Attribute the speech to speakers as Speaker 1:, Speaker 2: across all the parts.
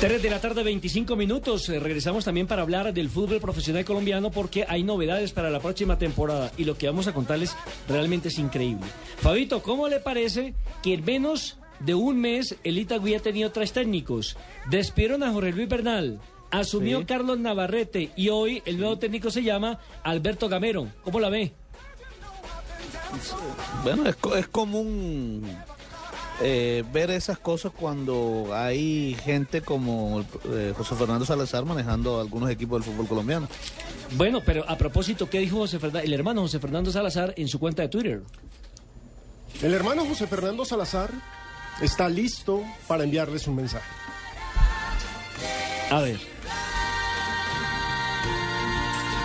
Speaker 1: 3 de la tarde, 25 minutos. Eh, regresamos también para hablar del fútbol profesional colombiano porque hay novedades para la próxima temporada y lo que vamos a contarles realmente es increíble. Fabito, ¿cómo le parece que en menos de un mes el Itagüí ha tenido tres técnicos? Despidieron a Jorge Luis Bernal, asumió
Speaker 2: Sí.
Speaker 1: Carlos Navarrete y hoy el nuevo técnico se llama Alberto Gamero. ¿Cómo la ve?
Speaker 2: Bueno, es, es común eh, ver esas cosas cuando hay gente como eh, José Fernando Salazar manejando algunos equipos del fútbol colombiano.
Speaker 1: Bueno, pero a propósito, ¿qué dijo José Fernan- el hermano José Fernando Salazar en su cuenta de Twitter?
Speaker 3: El hermano José Fernando Salazar está listo para enviarles un mensaje.
Speaker 1: A ver.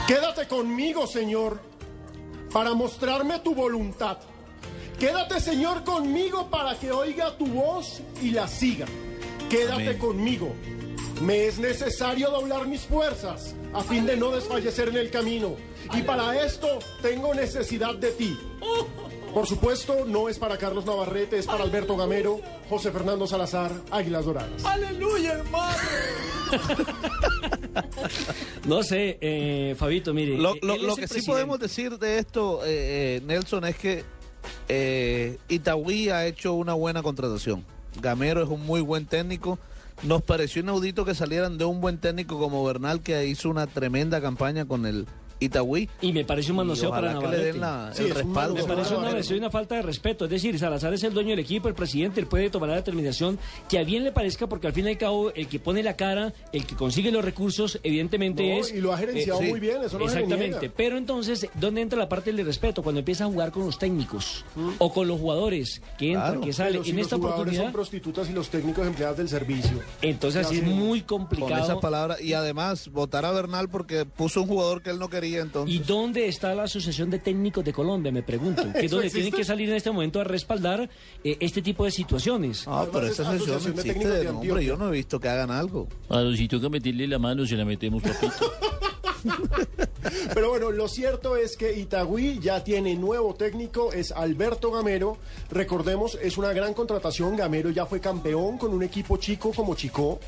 Speaker 3: Quédate conmigo, Señor, para mostrarme tu voluntad. Quédate, Señor, conmigo para que oiga tu voz y la siga. Quédate
Speaker 2: Amén.
Speaker 3: conmigo. Me es necesario doblar mis fuerzas a fin de no desfallecer en el camino. Y para esto tengo necesidad de ti. Por supuesto, no es para Carlos Navarrete, es para Alberto Gamero, José Fernando Salazar, Águilas Doradas.
Speaker 1: No sé, eh, Fabito, mire.
Speaker 2: Lo,
Speaker 1: eh,
Speaker 2: lo- lo que sí podemos decir de esto, eh, eh, Nelson, es que eh, Itagüí ha hecho una buena contratación. Gamero es un muy buen técnico. Nos pareció inaudito que salieran de un buen técnico como Bernal, que hizo una tremenda campaña con el Itagüí.
Speaker 1: Y me parece un manoseo para
Speaker 2: ojalá que le
Speaker 1: Navarrete.
Speaker 2: den la-
Speaker 3: Sí,
Speaker 2: el respaldo.
Speaker 1: Me parece una, manoseo y una falta de respeto. Es decir, Salazar es el dueño del equipo, el presidente, él puede tomar la determinación que a bien le parezca, porque al fin y al cabo, el que pone la cara, el que consigue los recursos, evidentemente
Speaker 3: No,
Speaker 1: es.
Speaker 3: y lo ha gerenciado
Speaker 2: sí.
Speaker 3: muy bien, eso no
Speaker 1: Exactamente. Pero entonces, ¿dónde entra la parte del respeto? Cuando empieza a jugar con los técnicos o con los jugadores que entran,
Speaker 2: Claro.
Speaker 1: que salen.
Speaker 3: Si
Speaker 1: en
Speaker 3: los
Speaker 1: esta oportunidad,
Speaker 3: son prostitutas y los técnicos empleados del servicio.
Speaker 1: entonces así es muy
Speaker 2: Con
Speaker 1: complicado.
Speaker 2: esas palabras. Y además, votar a Bernal porque puso un jugador que él no quería entonces.
Speaker 1: ¿Y dónde está la Asociación de Técnicos de Colombia? Me pregunto. Que es
Speaker 3: ¿Eso
Speaker 1: donde
Speaker 3: existe?
Speaker 1: tienen que salir en este momento a respaldar eh, este tipo de situaciones.
Speaker 2: Ah, pero esa
Speaker 3: Asociación de
Speaker 2: existe
Speaker 3: Técnicos de
Speaker 2: de nombre. Yo no he visto que hagan algo.
Speaker 4: A los si toca meterle la mano, se la metemos, papito.
Speaker 3: Pero bueno, lo cierto es que Itagüí ya tiene nuevo técnico, es Alberto Gamero. Recordemos, es una gran contratación. Gamero ya fue campeón con un equipo chico como Chico.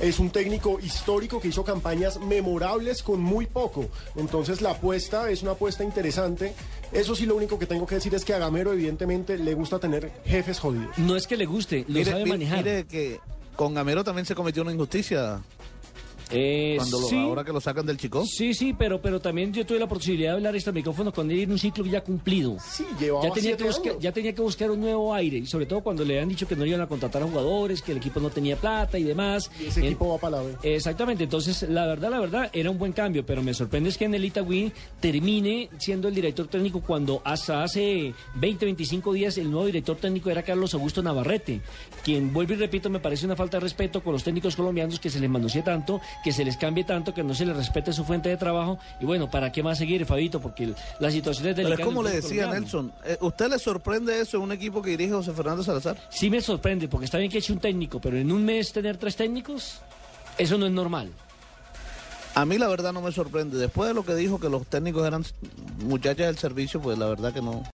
Speaker 3: Es un técnico histórico que hizo campañas memorables con muy poco. Entonces la apuesta es una apuesta interesante. Eso sí, lo único que tengo que decir es que a Gamero evidentemente le gusta tener jefes jodidos.
Speaker 1: No es que le guste, lo
Speaker 2: Mire,
Speaker 1: sabe manejar.
Speaker 2: mire que con Gamero también se cometió una injusticia
Speaker 1: Eh,
Speaker 2: cuando lo-
Speaker 1: sí,
Speaker 2: ahora que lo sacan del chico.
Speaker 1: sí, sí, pero, pero también yo tuve la posibilidad de hablar este micrófono con él en un ciclo ya cumplido.
Speaker 3: Sí, llevaba
Speaker 1: Ya tenía, que buscar,
Speaker 3: años.
Speaker 1: ya tenía que buscar un nuevo aire, y sobre todo cuando le han dicho que no iban a contratar a jugadores, que el equipo no tenía plata y demás.
Speaker 3: Y ese
Speaker 1: En-
Speaker 3: equipo va para la B.
Speaker 1: Exactamente, entonces la verdad, la verdad, era un buen cambio, pero me sorprende es que en el Itagüí termine siendo el director técnico cuando hasta hace 20, 25 días el nuevo director técnico era Carlos Augusto Navarrete, quien, vuelvo y repito, me parece una falta de respeto con los técnicos colombianos que se les manosee tanto, que se les cambie tanto, que no se les respete su fuente de trabajo, y bueno, ¿para qué más seguir, Fabito? Porque la situación es
Speaker 2: Pero
Speaker 1: delicada.
Speaker 2: es como le decía
Speaker 1: colombiano.
Speaker 2: Nelson, eh, ¿usted le sorprende eso en un equipo que dirige José Fernando Salazar?
Speaker 1: Sí me sorprende, porque está bien que eche un técnico, pero en un mes tener tres técnicos, eso no es normal.
Speaker 2: A mí la verdad no me sorprende. Después de lo que dijo que los técnicos eran muchachas del servicio, pues la verdad que no.